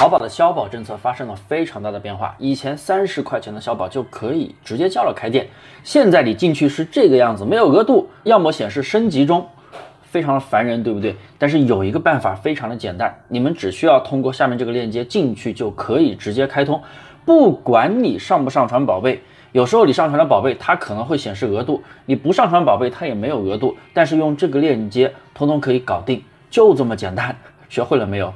淘宝的消保政策发生了非常大的变化。以前三十块钱的消保就可以直接叫了开店，现在你进去是这个样子，没有额度，要么显示升级中，非常的烦人，对不对？但是有一个办法非常的简单，你们只需要通过下面这个链接进去就可以直接开通。不管你上不上传宝贝，有时候你上传了宝贝，它可能会显示额度，你不上传宝贝，它也没有额度。但是用这个链接通通可以搞定，就这么简单。学会了没有？